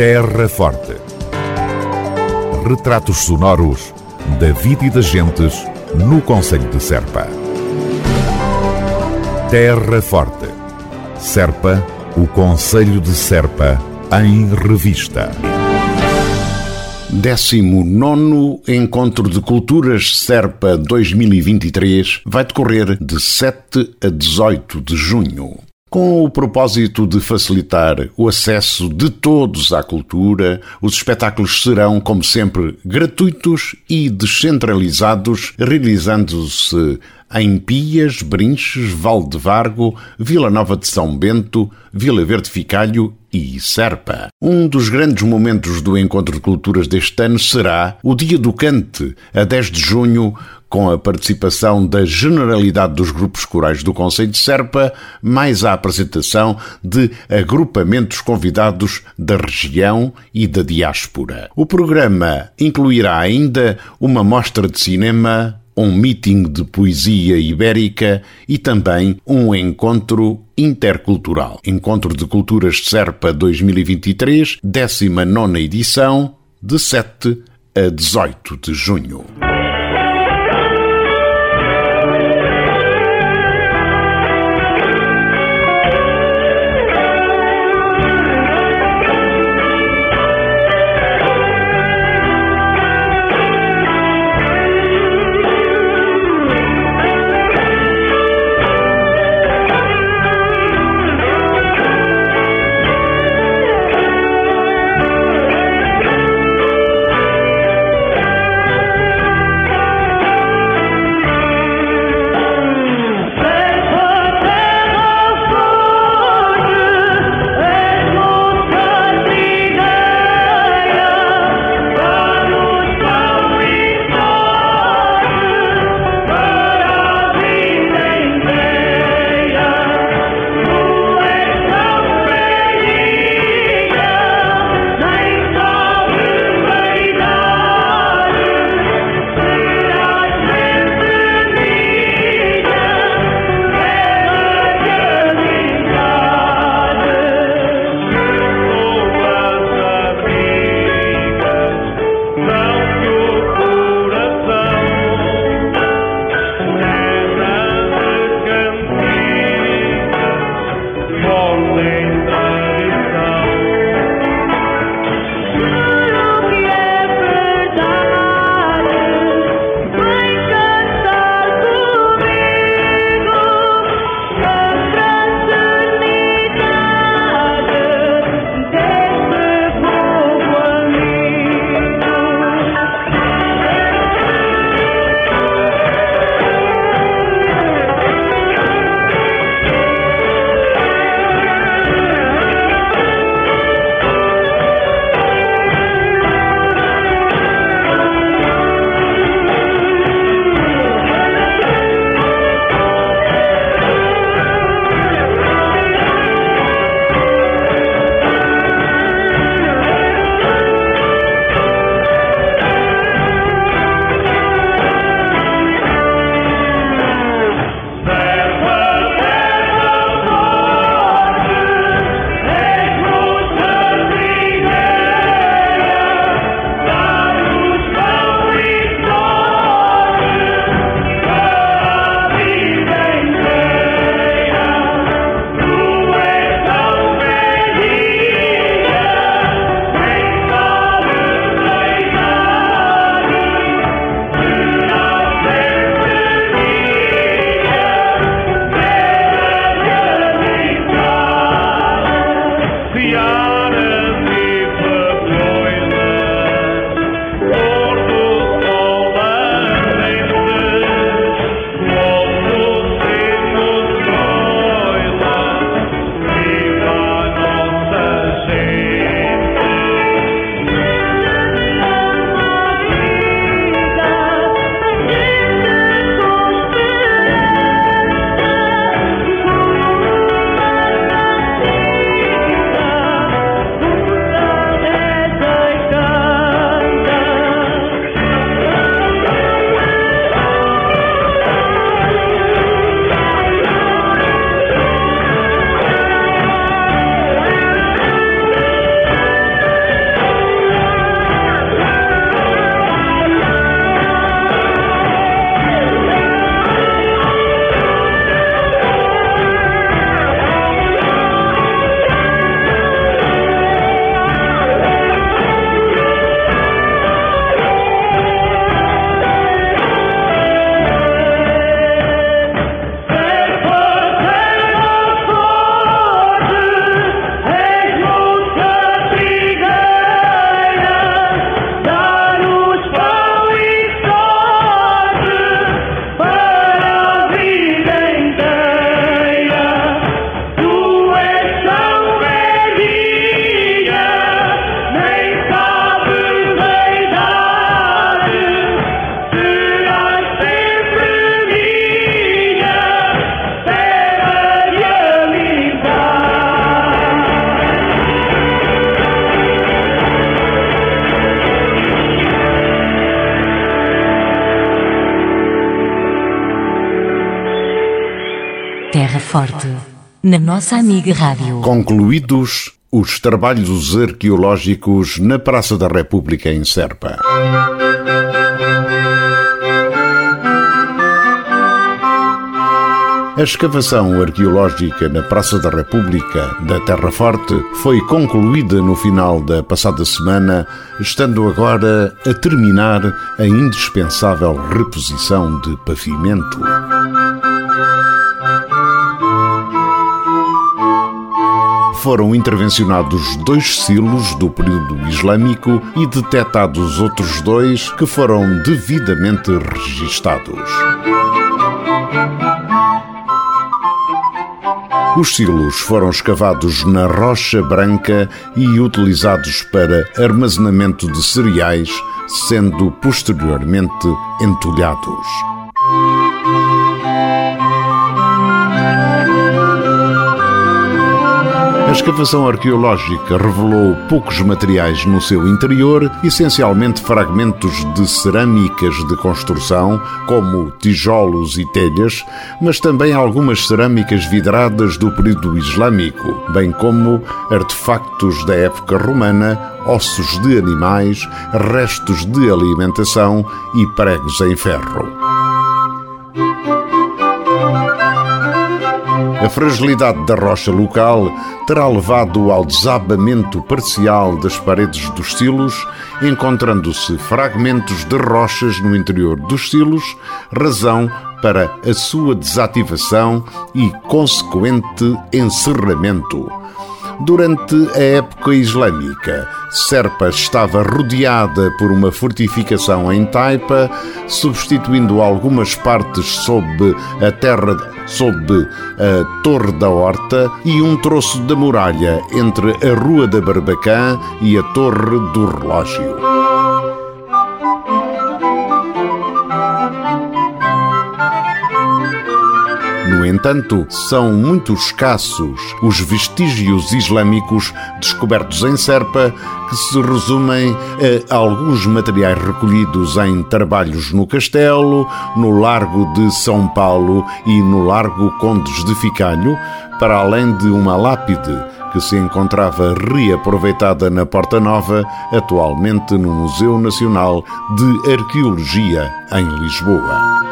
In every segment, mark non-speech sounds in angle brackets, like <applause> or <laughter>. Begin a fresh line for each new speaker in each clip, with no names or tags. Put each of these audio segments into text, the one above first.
Terra Forte. Retratos sonoros da vida e das gentes no Conselho de Serpa. Terra Forte. Serpa, o Conselho de Serpa, em revista.
19 Encontro de Culturas Serpa 2023 vai decorrer de 7 a 18 de junho. Com o propósito de facilitar o acesso de todos à cultura, os espetáculos serão, como sempre, gratuitos e descentralizados, realizando-se em Pias, Brinches, Val de Vargo, Vila Nova de São Bento, Vila Verde Ficalho e Serpa. Um dos grandes momentos do Encontro de Culturas deste ano será o Dia do Cante, a 10 de junho, com a participação da generalidade dos grupos corais do Conselho de Serpa, mais a apresentação de agrupamentos convidados da região e da diáspora. O programa incluirá ainda uma mostra de cinema, um meeting de poesia ibérica e também um encontro intercultural. Encontro de Culturas de Serpa 2023, 19 edição, de 7 a 18 de junho.
Forte, na nossa amiga Rádio.
Concluídos os trabalhos arqueológicos na Praça da República em Serpa. A escavação arqueológica na Praça da República da Terra Forte foi concluída no final da passada semana, estando agora a terminar a indispensável reposição de pavimento. Foram intervencionados dois silos do período islâmico e detectados outros dois que foram devidamente registados. Os silos foram escavados na rocha branca e utilizados para armazenamento de cereais, sendo posteriormente entulhados. Escavação arqueológica revelou poucos materiais no seu interior, essencialmente fragmentos de cerâmicas de construção, como tijolos e telhas, mas também algumas cerâmicas vidradas do período islâmico, bem como artefactos da época romana, ossos de animais, restos de alimentação e pregos em ferro. A fragilidade da rocha local terá levado ao desabamento parcial das paredes dos silos, encontrando-se fragmentos de rochas no interior dos silos, razão para a sua desativação e consequente encerramento. Durante a época islâmica, Serpa estava rodeada por uma fortificação em taipa, substituindo algumas partes sob a terra, sob a Torre da Horta e um troço da muralha entre a Rua da Barbacã e a Torre do Relógio. No entanto, são muito escassos os vestígios islâmicos descobertos em Serpa, que se resumem a alguns materiais recolhidos em trabalhos no castelo, no Largo de São Paulo e no Largo Condes de Ficalho, para além de uma lápide que se encontrava reaproveitada na Porta Nova, atualmente no Museu Nacional de Arqueologia, em Lisboa.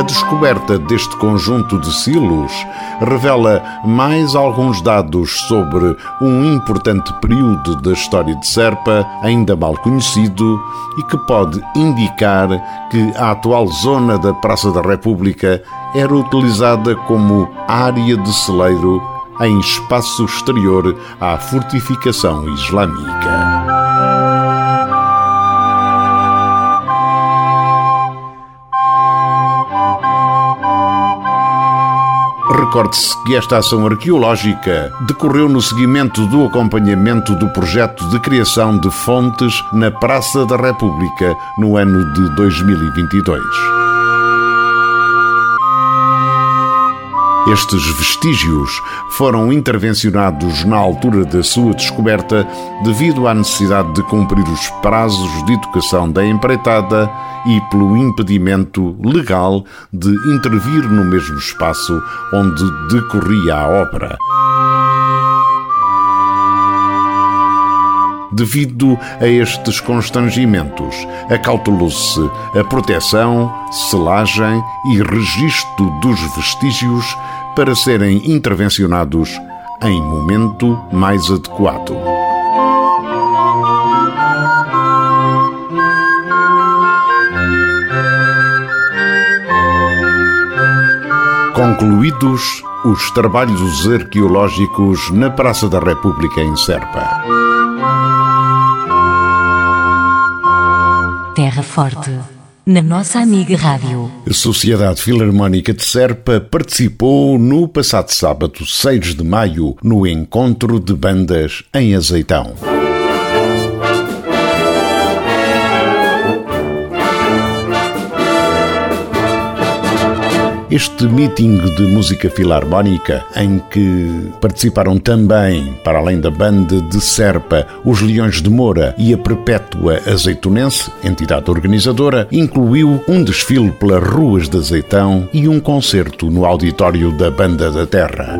A descoberta deste conjunto de silos revela mais alguns dados sobre um importante período da história de Serpa, ainda mal conhecido, e que pode indicar que a atual zona da Praça da República era utilizada como área de celeiro em espaço exterior à fortificação islâmica. Recorde-se que esta ação arqueológica decorreu no seguimento do acompanhamento do projeto de criação de fontes na Praça da República no ano de 2022. Estes vestígios foram intervencionados na altura da sua descoberta devido à necessidade de cumprir os prazos de educação da empreitada e pelo impedimento legal de intervir no mesmo espaço onde decorria a obra. Devido a estes constrangimentos, acautelou-se a proteção, selagem e registro dos vestígios para serem intervencionados em momento mais adequado. Concluídos os trabalhos arqueológicos na Praça da República em Serpa.
Terra Forte, na nossa amiga Rádio.
A Sociedade Filarmónica de Serpa participou no passado sábado, 6 de maio, no encontro de bandas em Azeitão. Este meeting de música filarmónica, em que participaram também, para além da banda de Serpa, os Leões de Moura e a Perpétua Azeitonense, entidade organizadora, incluiu um desfile pelas ruas de Azeitão e um concerto no auditório da Banda da Terra.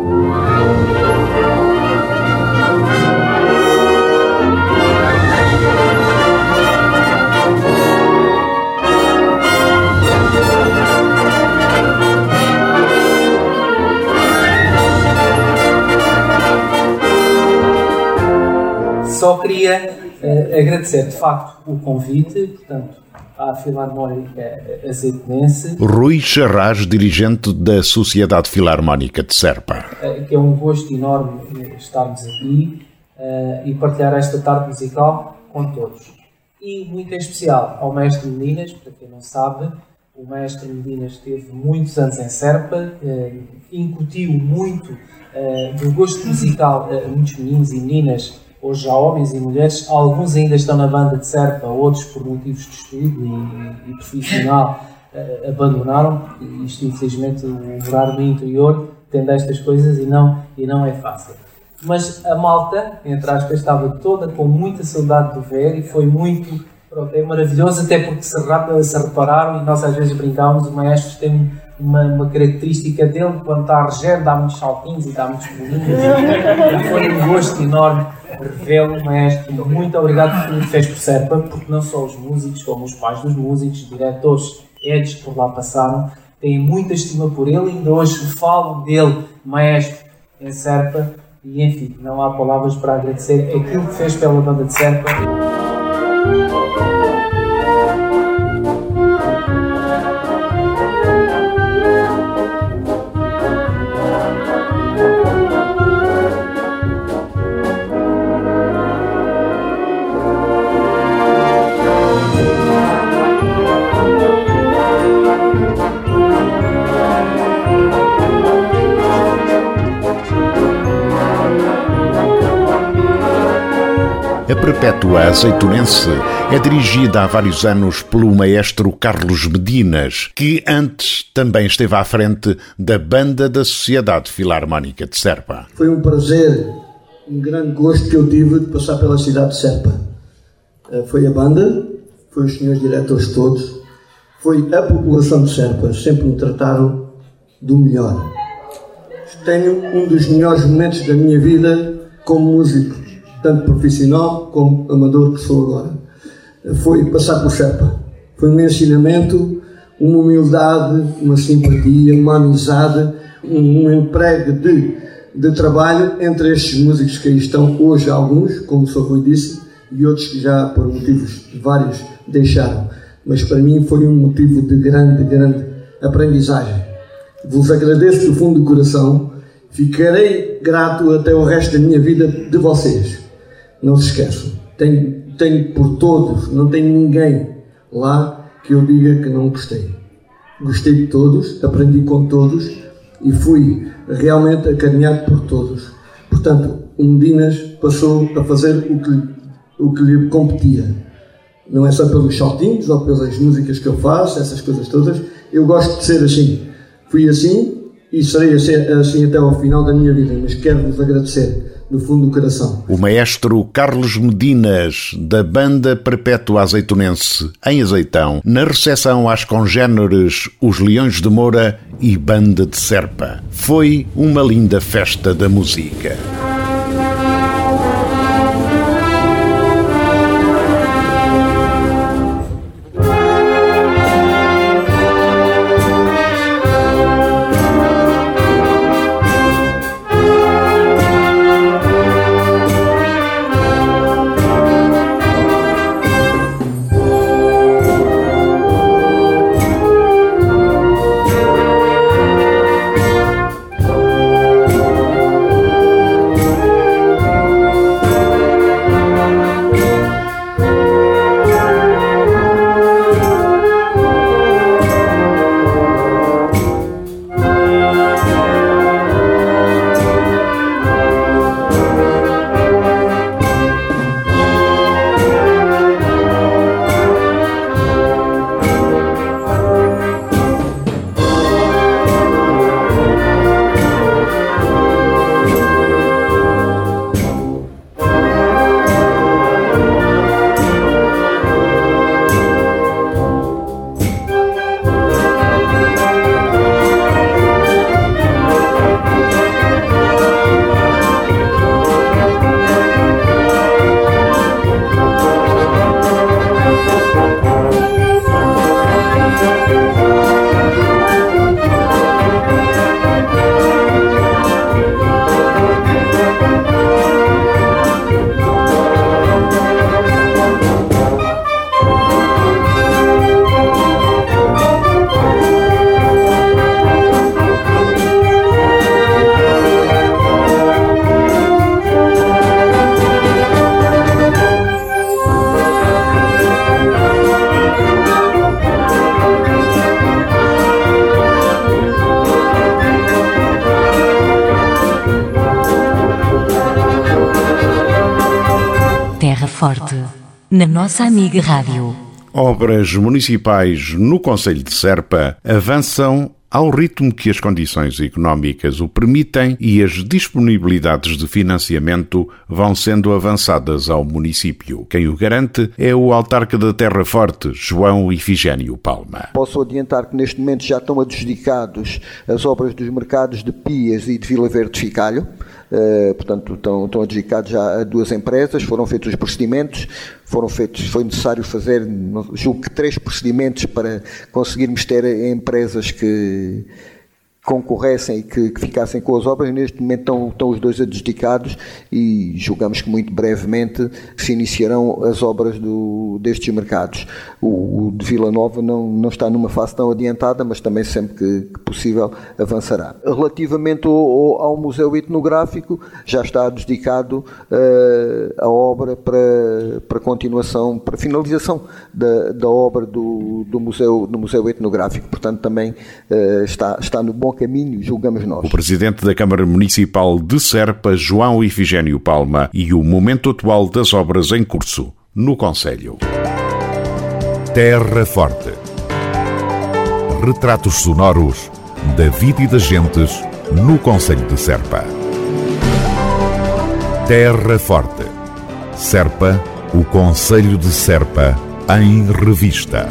Queria uh, agradecer de facto o convite, portanto, à Filarmónica Azeitonense.
Rui Charras, dirigente da Sociedade Filarmónica de Serpa.
Uh, que é um gosto enorme estarmos aqui uh, e partilhar esta tarde musical com todos. E muito em especial ao Mestre Meninas, para quem não sabe, o Mestre Meninas esteve muitos anos em Serpa, incutiu muito do gosto musical a muitos meninos e meninas hoje há homens e mulheres, alguns ainda estão na banda de Serpa, outros por motivos de estudo e, e profissional uh, <laughs> abandonaram, isto infelizmente o morar no interior tem destas coisas e não, e não é fácil. Mas a malta, entre aspas, estava toda com muita saudade do ver e foi muito, pronto, é maravilhoso, até porque se, se repararam e nós às vezes brincávamos, o maestro tem uma, uma, característica dele, quando está reger, dá muitos saltinhos e dá muitos bolinhos. Foi um gosto enorme revê-lo, maestro. Muito obrigado por tudo que fez por Serpa, porque não só os músicos, como os pais dos músicos, diretores, edes por lá passaram, têm muita estima por ele. Ainda hoje falo dele, maestro, em Serpa. E enfim, não há palavras para agradecer aquilo que fez pela banda de Serpa.
Perpétua Azeitonense é dirigida há vários anos pelo maestro Carlos Medinas, que antes também esteve à frente da banda da Sociedade Filarmónica de Serpa.
Foi um prazer, um grande gosto que eu tive de passar pela cidade de Serpa. Eh, foi a banda, foi os senhores diretores todos, foi a população de Serpa, sempre me trataram do melhor. Tenho um dos melhores momentos da minha vida como músico tanto profissional como amador que sou agora. Foi passar por Serpa. Foi um ensinamento, uma humildade, uma simpatia, uma amizade, um, um emprego de, de trabalho entre estes músicos que aí estão hoje, alguns, como o Sr. Rui disse, e outros que já, por motivos vários, deixaram. Mas para mim foi um motivo de grande, grande aprendizagem. Vos agradeço do fundo do coração. Ficarei grato até o resto da minha vida de vocês. Não se esqueçam. Tenho, tenho por todos, não tenho ninguém lá que eu diga que não gostei. Gostei de todos, aprendi com todos e fui realmente acarinhado por todos. Portanto, o Medinas passou a fazer o que, o que lhe competia. Não é só pelos saltinhos ou pelas músicas que eu faço, essas coisas todas. Eu gosto de ser assim. Fui assim e serei assim até ao final da minha vida, mas quero-vos agradecer no fundo do coração.
O maestro Carlos Medinas, da banda Perpétua Azeitonense, em Azeitão, na recepção às congêneres Os Leões de Moura e Banda de Serpa. Foi uma linda festa da música.
Forte, na nossa amiga Rádio.
Obras municipais no Conselho de Serpa avançam ao ritmo que as condições económicas o permitem e as disponibilidades de financiamento vão sendo avançadas ao município. Quem o garante é o autarca da Terra Forte, João Ifigênio Palma.
Posso adiantar que neste momento já estão adjudicados as obras dos mercados de Pias e de Vila Verde de Ficalho. Uh, portanto, estão, estão adjudicados já a duas empresas, foram feitos os procedimentos, foram feitos, foi necessário fazer, julgo que três procedimentos para conseguirmos ter empresas que concorressem e que, que, ficassem com as obras. Neste momento estão, estão os dois adjudicados e julgamos que muito brevemente se iniciarão as obras do, destes mercados. O, o, de Vila Nova não, não está numa fase tão adiantada, mas também sempre que, que possível avançará. Relativamente ao, ao, Museu Etnográfico, já está adjudicado uh, a obra para, para continuação, para finalização da, da obra do, do, museu, do Museu Etnográfico. Portanto, também uh, está, está no bom caminho, julgamos nós.
O presidente da Câmara Municipal de Serpa, João Ifigênio Palma, e o momento atual das obras em curso no Conselho.
Terra Forte. Retratos sonoros da vida e das gentes no Conselho de Serpa. Terra Forte. Serpa, o Conselho de Serpa, em revista.